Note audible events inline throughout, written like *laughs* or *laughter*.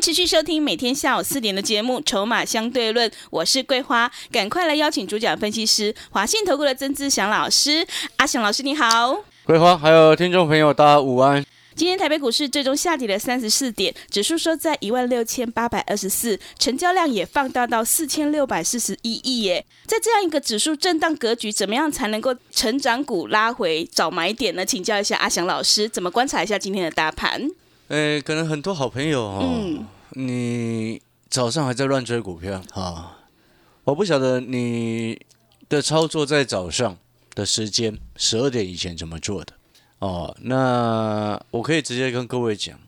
持续收听每天下午四点的节目《筹码相对论》，我是桂花，赶快来邀请主讲分析师华信投顾的曾志祥老师，阿祥老师你好。桂花还有听众朋友，大家午安。今天台北股市最终下跌了三十四点，指数收在一万六千八百二十四，成交量也放大到四千六百四十一亿耶。在这样一个指数震荡格局，怎么样才能够成长股拉回找买点呢？请教一下阿祥老师，怎么观察一下今天的大盘？呃，可能很多好朋友哦，嗯你早上还在乱追股票啊？我不晓得你的操作在早上的时间十二点以前怎么做的哦。那我可以直接跟各位讲，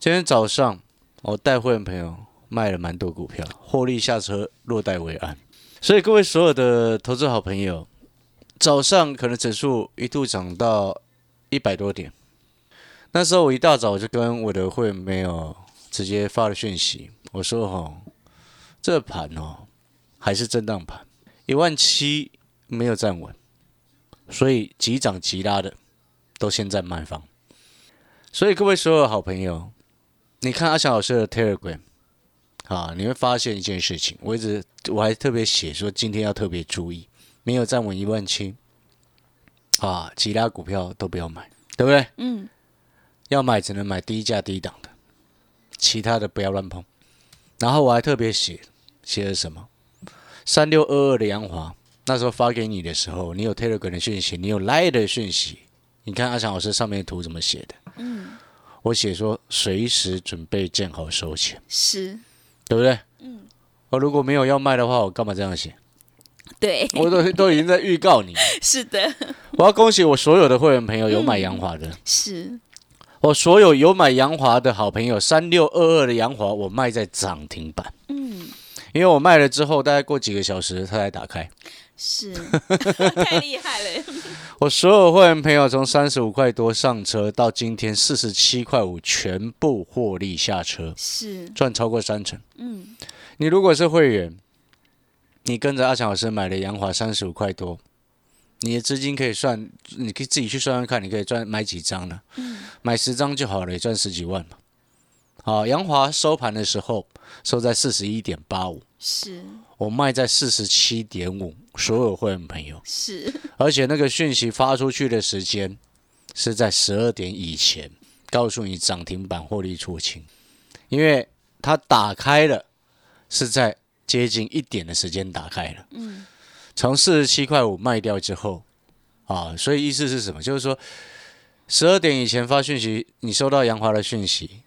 今天早上我带会员朋友卖了蛮多股票，获利下车，落袋为安。所以各位所有的投资好朋友，早上可能指数一度涨到一百多点。那时候我一大早就跟我的会员朋友直接发了讯息，我说哈，这盘哦还是震荡盘，一万七没有站稳，所以急涨急拉的都先在卖方。所以各位所有好朋友，你看阿翔老师的 Telegram 啊，你会发现一件事情，我一直我还特别写说今天要特别注意，没有站稳一万七啊，其他股票都不要买，对不对？嗯，要买只能买低价低档的，其他的不要乱碰。然后我还特别写写了什么？三六二二的阳华，那时候发给你的时候，你有 Telegram 的讯息，你有 Line 的讯息。你看阿强老师上面的图怎么写的？嗯，我写说随时准备建好收钱，是，对不对？嗯。我如果没有要卖的话，我干嘛这样写？对，我都都已经在预告你。*laughs* 是的，我要恭喜我所有的会员朋友有买阳华的。是，我所有有买洋华的好朋友，三六二二的洋华，我卖在涨停板。嗯，因为我卖了之后，大概过几个小时，它才打开。是，*laughs* 太厉害了。我所有会员朋友从三十五块多上车，到今天四十七块五，全部获利下车，是，赚超过三成。嗯，你如果是会员，你跟着阿强老师买了洋华三十五块多，你的资金可以算，你可以自己去算算看，你可以赚买几张呢？嗯，买十张就好了，也赚十几万嘛。好，杨华收盘的时候收在四十一点八五，是，我卖在四十七点五，所有会员朋友，是，而且那个讯息发出去的时间是在十二点以前，告诉你涨停板获利出清，因为它打开了是在接近一点的时间打开了，嗯，从四十七块五卖掉之后，啊，所以意思是什么？就是说十二点以前发讯息，你收到杨华的讯息，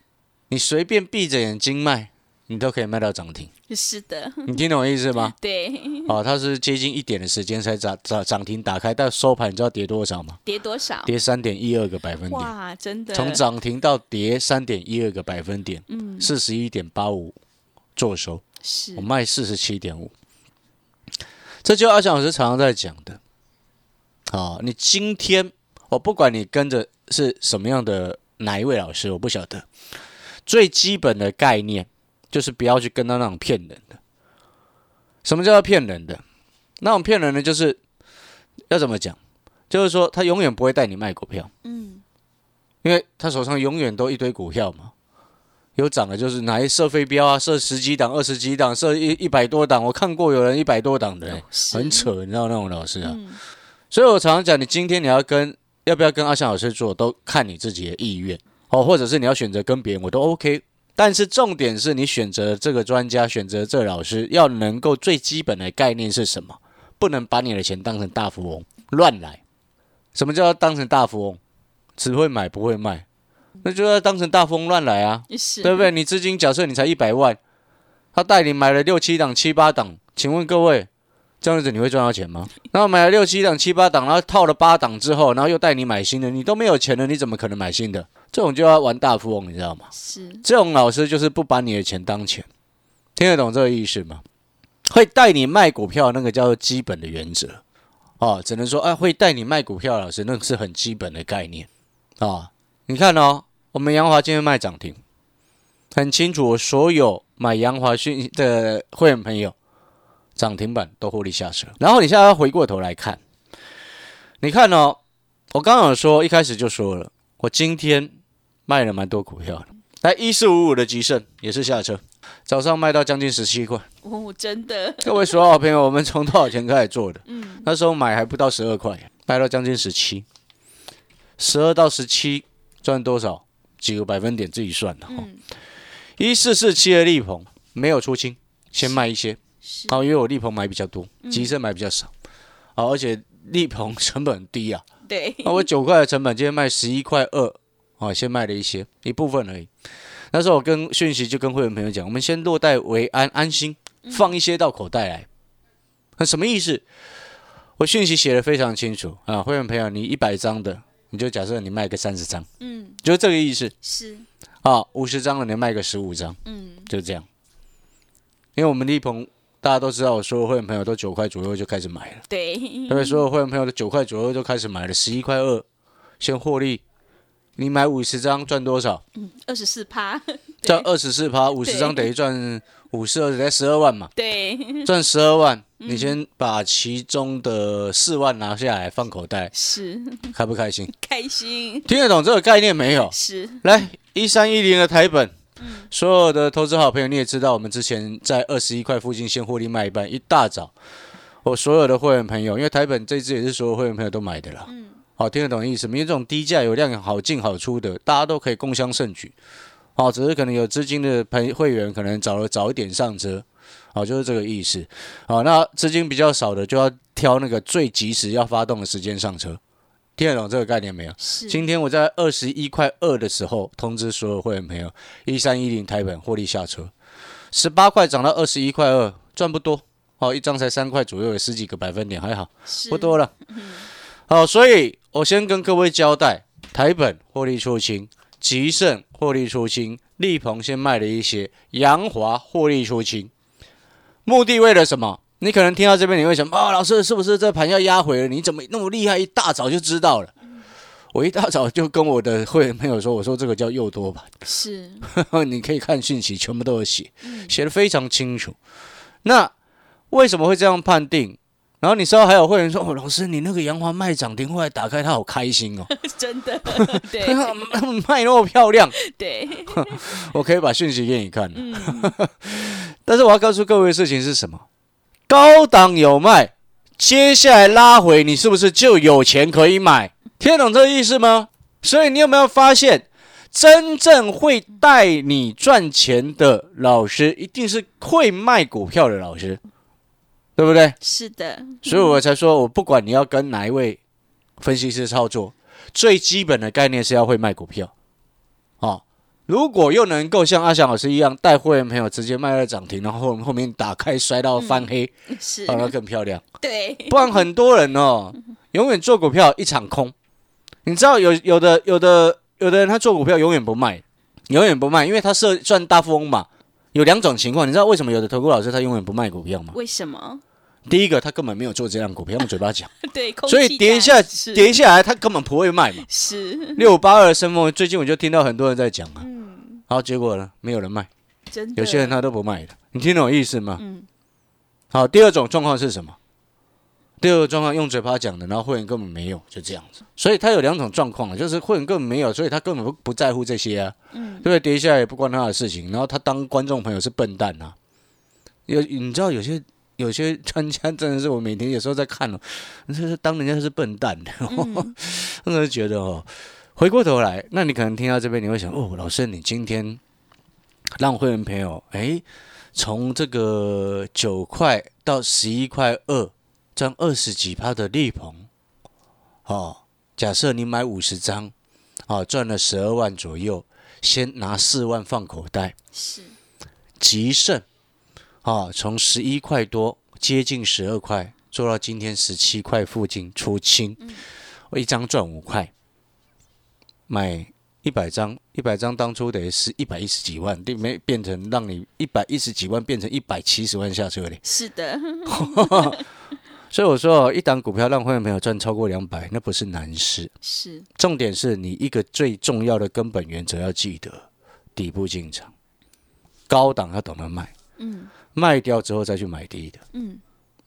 你随便闭着眼睛卖，你都可以卖到涨停。是的，你听懂我意思吗？*laughs* 对，啊，它是接近一点的时间才涨涨涨停打开，到收盘你知道跌多少吗？跌多少？跌三点一二个百分点，哇，真的，从涨停到跌三点一二个百分点，嗯，四十一点八五做收，是我，卖四十七点五，这就阿强老师常常在讲的。好，你今天我不管你跟着是什么样的哪一位老师，我不晓得。最基本的概念就是不要去跟到那种骗人的。什么叫做骗人的？那种骗人的就是要怎么讲？就是说他永远不会带你卖股票，嗯，因为他手上永远都一堆股票嘛。有涨的，就是哪一射飞镖啊，射十几档、二十几档，射一一百多档。我看过有人一百多档的、欸，很扯，你知道那种老师啊。嗯，所以我常常讲，你今天你要跟要不要跟阿翔老师做，都看你自己的意愿哦，或者是你要选择跟别人，我都 OK。但是重点是你选择这个专家，选择这个老师，要能够最基本的概念是什么？不能把你的钱当成大富翁乱来。什么叫当成大富翁？只会买不会卖，那就要当成大富翁乱来啊。对不对？你资金假设你才一百万，他带你买了六七档、七八档，请问各位，这样子你会赚到钱吗？*laughs* 然后买了六七档、七八档，然后套了八档之后，然后又带你买新的，你都没有钱了，你怎么可能买新的？这种就要玩大富翁，你知道吗？是，这种老师就是不把你的钱当钱，听得懂这个意思吗？会带你卖股票，那个叫做基本的原则哦，只能说啊，会带你卖股票，老师那个是很基本的概念啊。你看哦，我们杨华今天卖涨停，很清楚，我所有买杨华讯的会员朋友，涨停板都获利下车。然后你现在要回过头来看，你看哦，我刚刚有说一开始就说了，我今天卖了蛮多股票的，来一四五五的吉盛也是下车。早上卖到将近十七块，哦，真的，各位所有好朋友，我们从多少钱开始做的？嗯，那时候买还不到十二块，卖到将近十七，十二到十七赚多少？几个百分点自己算的哈。一四四七的利鹏没有出清，先卖一些，好，因为我利鹏买比较多，吉盛买比较少，好，而且利鹏成本低啊，对，那我九块的成本今天卖十一块二，啊，先卖了一些一部分而已。那时候我跟讯息就跟会员朋友讲，我们先落袋为安，安心放一些到口袋来。那什么意思？我讯息写的非常清楚啊，会员朋友，你一百张的，你就假设你卖个三十张，嗯，就这个意思。是啊，五十张了你卖个十五张，嗯，就这样。因为我们立鹏大家都知道，我所有会员朋友都九块左右就开始买了，对，因为所有会员朋友都九块左右就开始买了，十一块二先获利。你买五十张赚多少？嗯，二十四趴，*laughs* 赚二十四趴，五十张等于赚五十二，才十二万嘛。对，赚十二万，你先把其中的四万拿下来放口袋，是开不开心？*laughs* 开心，听得懂这个概念没有？是。来，一三一零的台本，嗯，所有的投资好朋友你也知道，我们之前在二十一块附近先获利卖一半，一大早，我所有的会员朋友，因为台本这支也是所有会员朋友都买的啦，嗯。好，听得懂意思？因为这种低价有量、好进好出的，大家都可以共襄盛举。好，只是可能有资金的朋会员可能早了早一点上车，好，就是这个意思。好，那资金比较少的就要挑那个最及时要发动的时间上车。听得懂这个概念没有？是。今天我在二十一块二的时候通知所有会员朋友，一三一零台本获利下车，十八块涨到二十一块二，赚不多。好，一张才三块左右，有十几个百分点，还好，不多了。好，所以。我先跟各位交代，台本获利出清，吉盛获利出清，利鹏先卖了一些，阳华获利出清，目的为了什么？你可能听到这边，你会想，哦，老师是不是这盘要压回了？你怎么那么厉害？一大早就知道了。我一大早就跟我的会员朋友说，我说这个叫诱多盘，是，*laughs* 你可以看讯息，全部都有写，写的非常清楚。那为什么会这样判定？然后你知道还有会员说哦，老师你那个洋华卖涨停，后来打开他好开心哦，*laughs* 真的，*laughs* 对，卖那么漂亮，对，我可以把讯息给你看。但是我要告诉各位的事情是什么？高档有卖，接下来拉回，你是不是就有钱可以买？听懂这个意思吗？所以你有没有发现，真正会带你赚钱的老师，一定是会卖股票的老师。对不对？是的，所以我才说，我不管你要跟哪一位分析师操作，最基本的概念是要会卖股票。哦，如果又能够像阿翔老师一样带会员朋友直接卖了涨停，然后后面打开摔到翻黑，是，那更漂亮。对，不然很多人哦，永远做股票一场空。你知道有有的有的有的人他做股票永远不卖，永远不卖，因为他设赚大富翁嘛。有两种情况，你知道为什么有的投顾老师他永远不卖股票吗？为什么？第一个，他根本没有做这样股票，用嘴巴讲。*laughs* 对，所以跌一下，跌下来，他根本不会卖嘛。是六八二的升风，最近我就听到很多人在讲啊。嗯。好，结果呢，没有人卖。真的。有些人他都不卖的，你听懂意思吗？嗯。好，第二种状况是什么？第二个状况用嘴巴讲的，然后会员根本没有，就这样子。所以他有两种状况就是会员根本没有，所以他根本不不在乎这些啊。嗯。对不对？跌下来也不关他的事情，然后他当观众朋友是笨蛋啊。有你知道有些有些专家真的是我每天有时候在看哦，*laughs* 就是当人家是笨蛋的，*laughs* 真的觉得哦。回过头来，那你可能听到这边你会想哦，老师你今天让会员朋友哎，从这个九块到十一块二。赚二十几趴的利鹏，哦，假设你买五十张，哦，赚了十二万左右，先拿四万放口袋。是，吉盛，哦，从十一块多接近十二块，做到今天十七块附近出清，我一张赚五块，买一百张，一百张当初等于是一百一十几万，对没变成让你一百一十几万变成一百七十万下车嘞。是的，*laughs* 所以我说哦，一档股票让会员朋友赚超过两百，那不是难事。是重点是你一个最重要的根本原则要记得：底部进场，高档要懂得卖，嗯卖掉之后再去买低的。嗯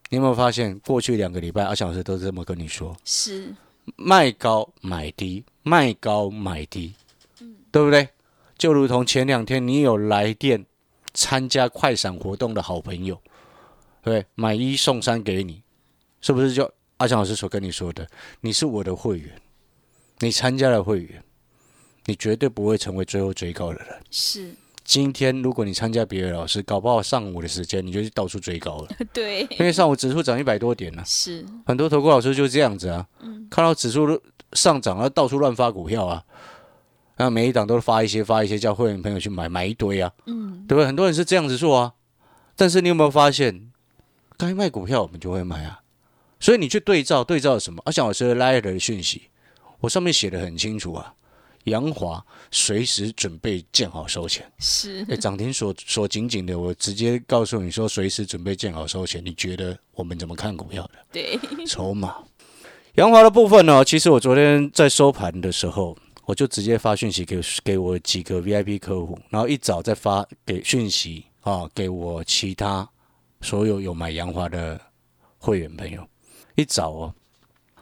你有没有发现，过去两个礼拜阿翔老师都是这么跟你说：是卖高买低，卖高买低，嗯对不对？就如同前两天你有来电参加快闪活动的好朋友，对？买一送三给你，是不是就阿强老师所跟你说的？你是我的会员，你参加了会员，你绝对不会成为最后追高的人。是，今天如果你参加别的老师，搞不好上午的时间你就去到处追高了，*laughs* 对，因为上午指数涨一百多点呢、是。很多投顾老师就这样子啊，看到指数上涨了，到处乱发股票啊，那每一档都发一些发一些，叫会员朋友去买，买一堆啊，嗯。对不对？很多人是这样子做啊，但是你有没有发现，该卖股票我们就会买啊，所以你去对照对照什么？阿翔老师的 l i 的讯息，我上面写的很清楚啊，杨华随时准备建好收钱。是哎，涨停锁锁紧紧的，我直接告诉你说，随时准备建好收钱。你觉得我们怎么看股票的？对，筹码。杨华的部分呢，其实我昨天在收盘的时候，我就直接发讯息给给我几个 VIP 客户，然后一早再发给讯息啊，给我其他所有有买杨华的会员朋友。一早哦，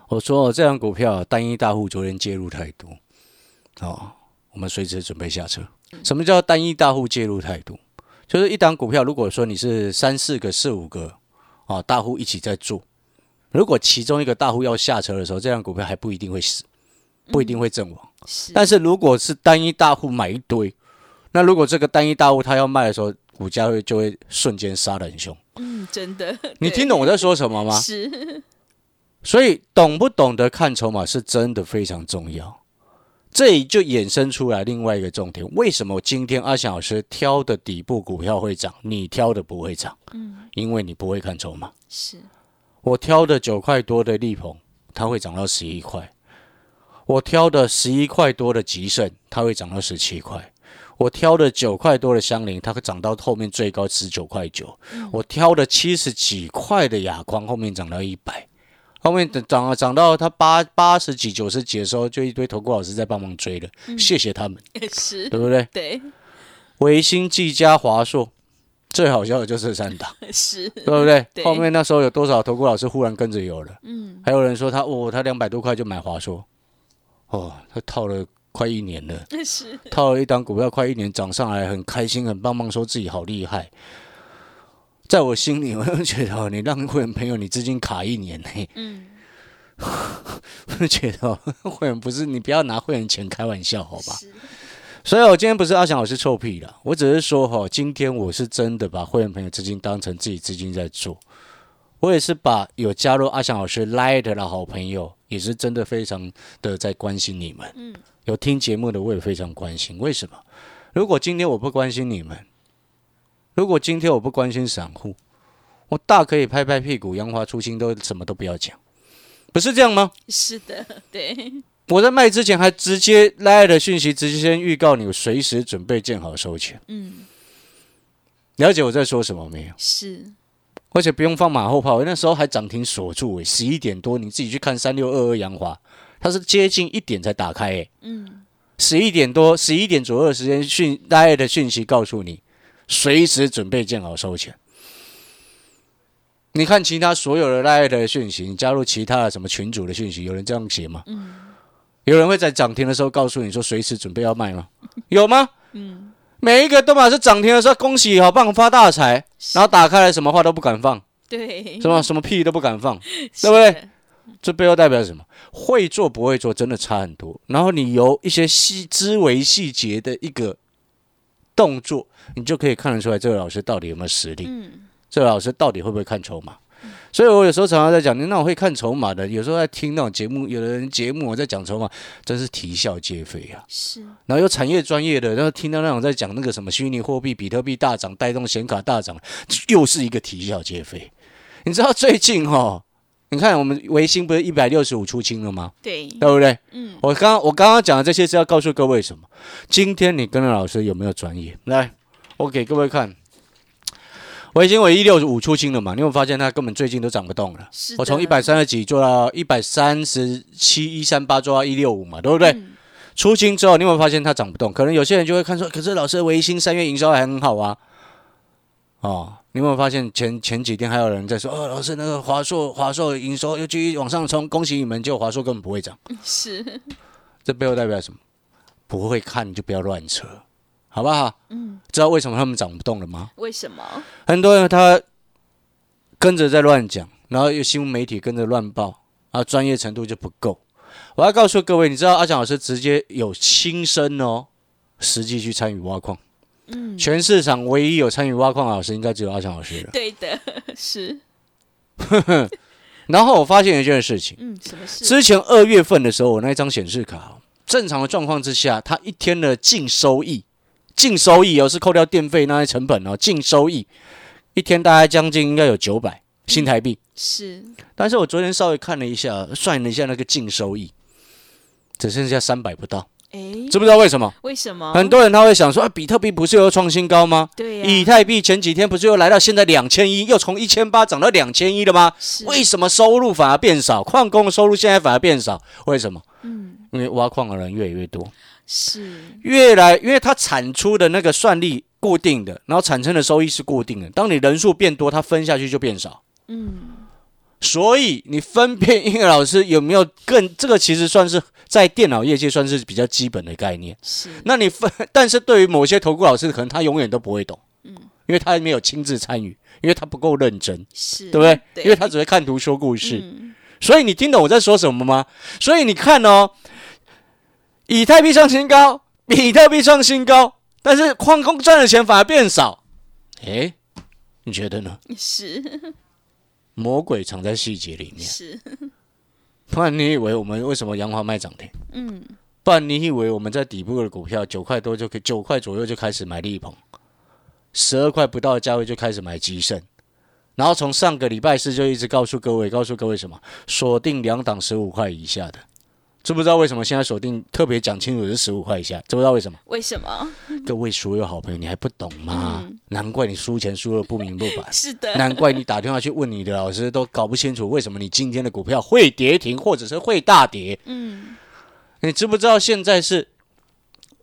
我说、哦、这张股票单一大户昨天介入太多，哦，我们随时准备下车。什么叫单一大户介入太多？就是一档股票，如果说你是三四个、四五个啊大户一起在做，如果其中一个大户要下车的时候，这档股票还不一定会死，不一定会阵亡。是，但是如果是单一大户买一堆，那如果这个单一大户他要卖的时候，股价会就会瞬间杀的很凶。嗯，真的，*laughs* 你对听懂我在说什么吗？是所以懂不懂得看筹码是真的非常重要。这里就衍生出来另外一个重点：为什么今天阿翔老师挑的底部股票会涨，你挑的不会涨？嗯，因为你不会看筹码。是我挑的九块多的力鹏，它会涨到十一块；我挑的十一块多的吉盛，它会涨到十七块；我挑的九块多的香菱，它会涨到后面最高十九块九；我挑的七十几块的亚光，后面涨到一百。后面等涨了涨到他八八十几、九十几的时候，就一堆投顾老师在帮忙追了，谢谢他们，*laughs* 是，对不对？对，维新、技嘉、华硕，最好笑的就是这三档。*laughs* 是，对不对？对。后面那时候有多少投顾老师忽然跟着有了？嗯，还有人说他哦，他两百多块就买华硕，哦，他套了快一年了，*laughs* 是，套了一档股票快一年，涨上来很开心，很棒棒，说自己好厉害。在我心里，*laughs* 我就觉得哦，你让会员朋友你资金卡一年呢，嗯，*laughs* 我就觉得哦会员不是你不要拿会员钱开玩笑，好吧？所以，我今天不是阿翔老师臭屁了，我只是说哈，今天我是真的把会员朋友资金当成自己资金在做。我也是把有加入阿翔老师 Light 的好朋友，也是真的非常的在关心你们。嗯，有听节目的我也非常关心。为什么？如果今天我不关心你们，如果今天我不关心散户，我大可以拍拍屁股，杨华出清都什么都不要讲，不是这样吗？是的，对，我在卖之前还直接拉的讯息，直接先预告你，随时准备建好收钱。嗯，了解我在说什么没有？是，而且不用放马后炮，那时候还涨停锁住诶，十一点多你自己去看三六二二阳华，它是接近一点才打开诶，嗯，十一点多十一点左右的时间讯大家的讯息告诉你，随时准备建好收钱。你看其他所有的大家的讯息，你加入其他的什么群组的讯息，有人这样写吗？嗯，有人会在涨停的时候告诉你说随时准备要卖吗？有吗？嗯，每一个都把是涨停的时候，恭喜好棒发大财，然后打开来什么话都不敢放，对，什么什么屁都不敢放，*laughs* 对不对？这背后代表什么？会做不会做真的差很多。然后你由一些细枝微细节的一个动作，你就可以看得出来这个老师到底有没有实力，嗯，这个老师到底会不会看筹码。所以我有时候常常在讲，你那种会看筹码的，有时候在听那种节目，有的人节目我在讲筹码，真是啼笑皆非啊。是，然后有产业专业的，然后听到那种在讲那个什么虚拟货币、比特币大涨，带动显卡大涨，又是一个啼笑皆非。你知道最近哈、哦，你看我们维新不是一百六十五出清了吗？对，对不对？嗯，我刚我刚刚讲的这些是要告诉各位什么？今天你跟着老师有没有专业？来，我给各位看，维新我一六五出清了嘛？你有没有发现它根本最近都涨不动了？是。我从一百三十几做到一百三十七一三八做到一六五嘛，对不对？嗯出清之后，你有没有发现它涨不动？可能有些人就会看说，可是老师维新三月营收还很好啊。哦，你有没有发现前前几天还有人在说，哦，老师那个华硕华硕营收又继续往上冲，恭喜你们！就华硕根本不会涨，是，这背后代表什么？不会看你就不要乱扯，好不好？嗯，知道为什么他们涨不动了吗？为什么？很多人他跟着在乱讲，然后有新闻媒体跟着乱报，啊，专业程度就不够。我要告诉各位，你知道阿强老师直接有亲身哦，实际去参与挖矿。嗯，全市场唯一有参与挖矿老师，应该只有阿强老师了。对的，*laughs* 是，*laughs* 然后我发现一件事情，嗯，什么事？之前二月份的时候，我那一张显示卡，正常的状况之下，它一天的净收益，净收益哦是扣掉电费那些成本哦，净收益一天大概将近应该有九百新台币。是，但是我昨天稍微看了一下，算了一下那个净收益，只剩下三百不到，哎，知不知道为什么？为什么？很多人他会想说，啊，比特币不是又创新高吗？对呀，以太币前几天不是又来到现在两千一，又从一千八涨到两千一了吗？是为什么收入反而变少？矿工的收入现在反而变少？为什么？嗯，因为挖矿的人越来越多，是，越来，因为它产出的那个算力固定的，然后产生的收益是固定的。当你人数变多，它分下去就变少。嗯，所以你分辨音乐老师有没有更这个，其实算是在电脑业界算是比较基本的概念。是，那你分，但是对于某些投顾老师，可能他永远都不会懂，嗯，因为他没有亲自参与，因为他不够认真，是，对不对？对，因为他只会看图说故事。嗯，所以你听懂我在说什么吗？所以你看哦，以太币创新高，比特币创新高，但是矿工赚的钱反而变少。诶，你觉得呢？是，魔鬼藏在细节里面。是，不然你以为我们为什么洋华卖涨停？嗯，不然你以为我们在底部的股票九块多就可以九块左右就开始买力鹏，十二块不到的价位就开始买吉盛，然后从上个礼拜四就一直告诉各位，告诉各位什么？锁定两档十五块以下的，知不知道为什么现在锁定特别讲清楚是十五块以下？知不知道为什么？为什么？*laughs* 各位所有好朋友，你还不懂吗？难怪你输钱输的不明不白。*laughs* 是的，难怪你打电话去问你的老师都搞不清楚为什么你今天的股票会跌停，或者是会大跌。嗯，你知不知道现在是？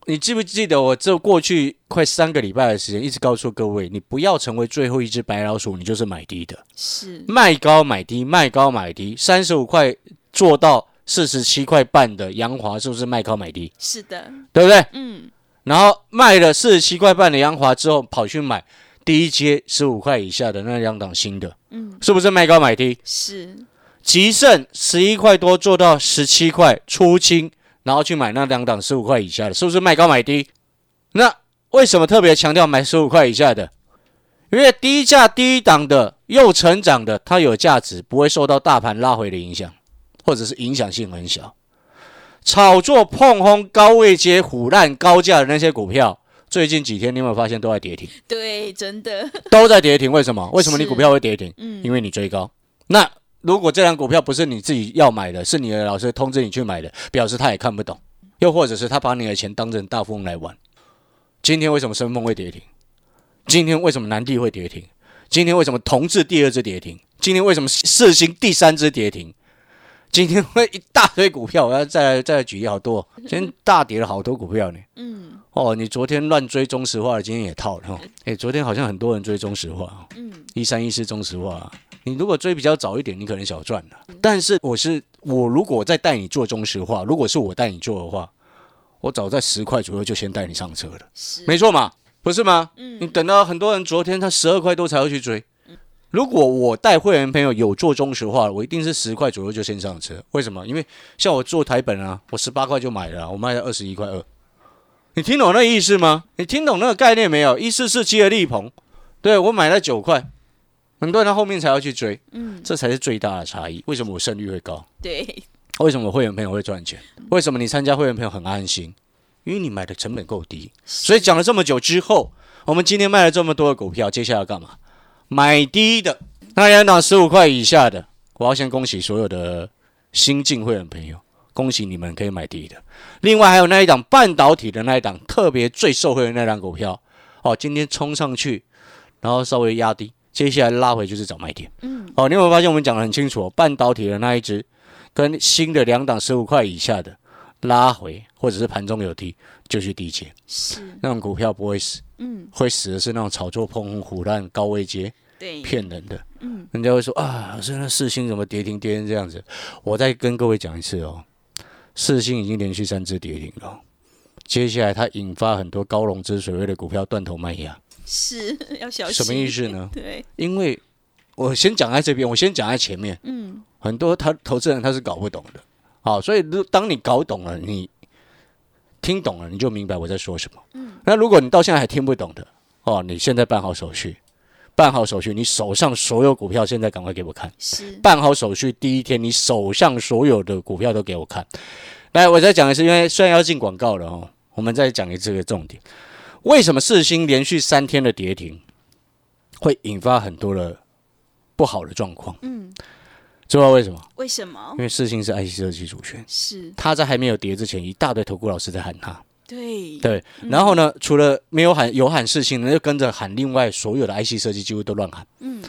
你记不记得我这过去快三个礼拜的时间，一直告诉各位，你不要成为最后一只白老鼠，你就是买低的，是，卖高买低，卖高买低，三十五块做到四十七块半的洋华，是不是卖高买低？是的，对不对？嗯，然后卖了四十七块半的洋华之后，跑去买第一阶十五块以下的那两档新的，嗯，是不是卖高买低？是，吉盛十一块多做到十七块出清，然后去买那两档十五块以下的，是不是卖高买低？那为什么特别强调买十五块以下的？因为低价低档的又成长的，它有价值，不会受到大盘拉回的影响，或者是影响性很小。炒作碰轰高位接虎烂高价的那些股票，最近几天你有没有发现都在跌停？对，真的，都在跌停，为什么？为什么你股票会跌停？嗯，因为你追高。那如果这张股票不是你自己要买的，是你的老师通知你去买的，表示他也看不懂，又或者是他把你的钱当成大富翁来玩。今天为什么深丰会跌停？今天为什么南地会跌停？今天为什么同志第二只跌停？今天为什么世星第三只跌停？今天会一大堆股票，我要再来 *laughs* 再来举例好多。今天大跌了好多股票呢。嗯哦，你昨天乱追中石化的，今天也套了。哦，哎，昨天好像很多人追中石化哦。嗯，一三一四中石化，你如果追比较早一点，你可能小赚了。但是我是我，如果再带你做中石化，如果是我带你做的话，我早在十块左右就先带你上车了，是，没错嘛，不是吗？嗯你等到很多人昨天他十二块多才会去追。如果我带会员朋友有做中石化，我一定是十块左右就先上车。为什么？因为像我做台本啊，我十八块就买了啊，我卖了二十一块二。你听懂那意思吗？你听懂那个概念没有？一四四七的力鹏，对我买了九块，很多人他后面才要去追，嗯，这才是最大的差异。为什么我胜率会高？对，为什么我会员朋友会赚钱？为什么你参加会员朋友很安心？因为你买的成本够低。所以讲了这么久之后，我们今天卖了这么多的股票，接下来要干嘛？买低的那两档十五块以下的，我要先恭喜所有的新进会员朋友，恭喜你们可以买低的。另外还有那一档半导体的那一档，特别最受惠的那档股票，哦，今天冲上去，然后稍微压低，接下来拉回就是找买点。嗯，哦，你有没有发现我们讲的很清楚、哦？半导体的那一只跟新的两档十五块以下的拉回，或者是盘中有低，就去低接。是，那种股票不会死，嗯，会死的是那种炒作碰红虎烂高位接对，骗人的。嗯，人家会说啊，现在四星怎么跌停跌成这样子？我再跟各位讲一次哦，四星已经连续三只跌停了，接下来它引发很多高融资水位的股票断头卖压，是 *laughs* 要小心。什么意思呢？*laughs* 对，因为我先讲在这边，我先讲在前面，嗯，很多他投资人他是搞不懂的，好，所以如当你搞懂了，你听懂了，你就明白我在说什么。嗯，那如果你到现在还听不懂的，哦，你现在办好手续，办好手续，你手上所有股票现在赶快给我看。是，办好手续第一天，你手上所有的股票都给我看。来，我再讲一次，因为虽然要进广告了哦，我们再讲一次个重点：为什么四星连续三天的跌停会引发很多的不好的状况？嗯，知道为什么？为什么因？为四星是 IC 设计主权，是，他在还没有跌之前，一大堆投顾老师在喊他。对，对，然后呢，除了没有喊有喊四星呢，又跟着喊另外所有的 IC 设计几乎都乱喊。嗯，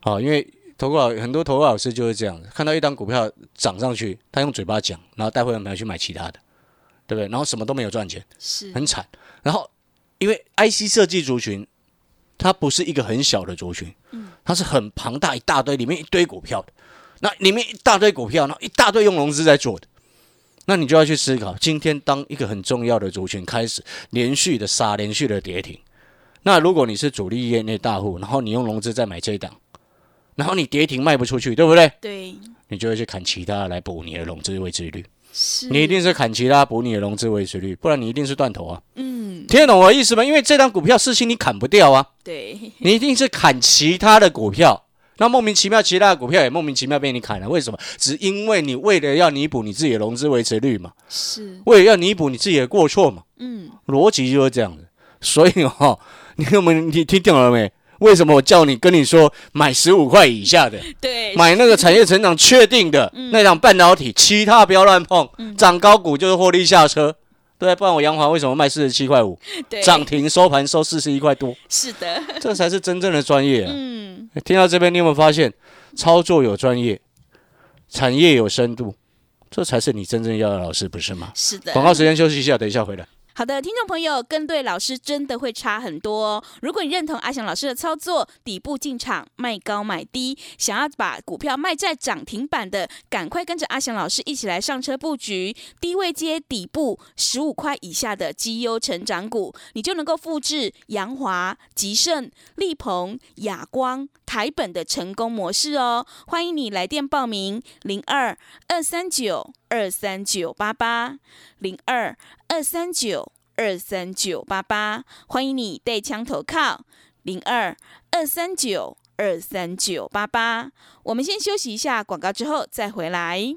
好，因为投顾老很多投顾老师就是这样，看到一张股票涨上去，他用嘴巴讲，然后带会员朋友去买其他的，对不对？然后什么都没有赚钱，是，很惨。然后因为 IC 设计族群，它不是一个很小的族群，嗯它是很庞大一大堆，里面一堆股票的，那里面一大堆股票，然后一大堆用融资在做的。那你就要去思考，今天当一个很重要的族群开始连续的杀、连续的跌停，那如果你是主力业内大户，然后你用融资再买这一档，然后你跌停卖不出去，对不对？对，你就会去砍其他来补你的融资维持率，是，你一定是砍其他补你的融资维持率，不然你一定是断头啊！嗯，听得懂我的意思吗？因为这张股票事情你砍不掉啊，对，你一定是砍其他的股票。那莫名其妙，其他的股票也莫名其妙被你砍了，为什么？只因为你为了要弥补你自己的融资维持率嘛，是，为了要弥补你自己的过错嘛，嗯，逻辑就是这样子。所以哦，*laughs* 你有没有你听懂了没？为什么我叫你跟你说买十五块以下的，对，买那个产业成长确定的那档半导体，其他不要乱碰，涨高股就是获利下车。对，不然我洋华为什么卖四十七块五，对，涨停收盘收四十一块多？*laughs* 是的，这才是真正的专业啊！嗯，听到这边，你有没有发现，操作有专业，产业有深度，这才是你真正要的老师，不是吗？是的。广告时间休息一下，等一下回来。好的，听众朋友，跟对老师真的会差很多哦。如果你认同阿翔老师的操作，底部进场，卖高买低，想要把股票卖在涨停板的，赶快跟着阿翔老师一起来上车布局低位接底部十五块以下的绩优成长股，你就能够复制阳华、吉盛、力鹏、亚光、台本的成功模式哦。欢迎你来电报名：零二二三九二三九八八零二二三九。二三九八八，欢迎你带枪投靠零二二三九二三九八八。我们先休息一下广告，之后再回来。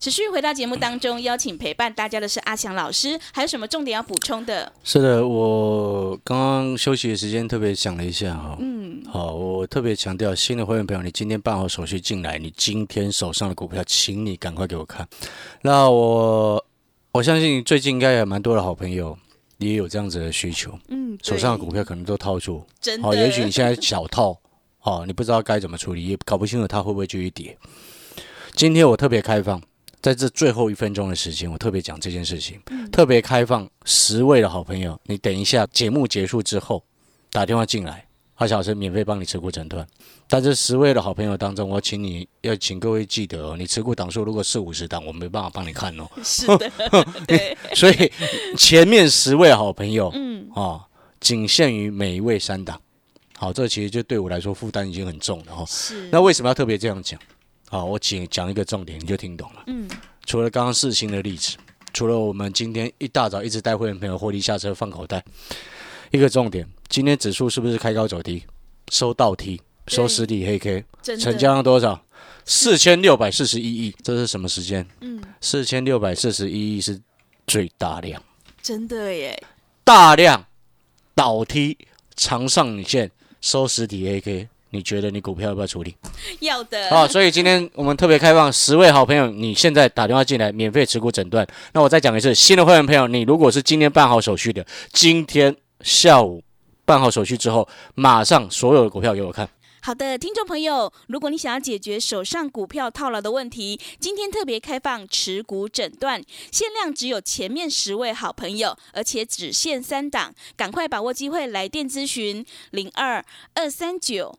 持续回到节目当中，邀请陪伴大家的是阿翔老师，还有什么重点要补充的？是的，我刚刚休息的时间特别想了一下哈，嗯，好，我特别强调，新的会员朋友，你今天办好手续进来，你今天手上的股票，请你赶快给我看。那我我相信最近应该也蛮多的好朋友你也有这样子的需求，嗯，手上的股票可能都套住，好，真的，也许你现在小套，哦，你不知道该怎么处理，也搞不清楚它会不会继续跌。今天我特别开放，在这最后一分钟的时间，我特别讲这件事情，特别开放十位的好朋友，你等一下节目结束之后打电话进来，阿小生免费帮你持股诊断。但这十位的好朋友当中，我请你要请各位记得哦，你持股档数如果四五十档，我没办法帮你看哦。是的，*laughs* 对，所以前面十位好朋友，嗯，啊，仅限于每一位三档。好，这其实就对我来说负担已经很重了哈。是，那为什么要特别这样讲？好，我请讲一个重点，你就听懂了。嗯，除了刚刚四星的例子，除了我们今天一大早一直带会员朋友获利下车放口袋，一个重点，今天指数是不是开高走低，收倒梯，收实体黑 K，成交量多少？四千六百四十一亿，这是什么时间？嗯，四千六百四十一亿是最大量，真的耶，大量倒梯长上影线收实体 AK，你觉得你股票要不要处理？要的。好，所以今天我们特别开放十位好朋友，你现在打电话进来免费持股诊断。那我再讲一次，新的会员朋友，你如果是今天办好手续的，今天下午办好手续之后，马上所有的股票给我看。好的，听众朋友，如果你想要解决手上股票套牢的问题，今天特别开放持股诊断，限量只有前面十位好朋友，而且只限三档，赶快把握机会来电咨询零二二三九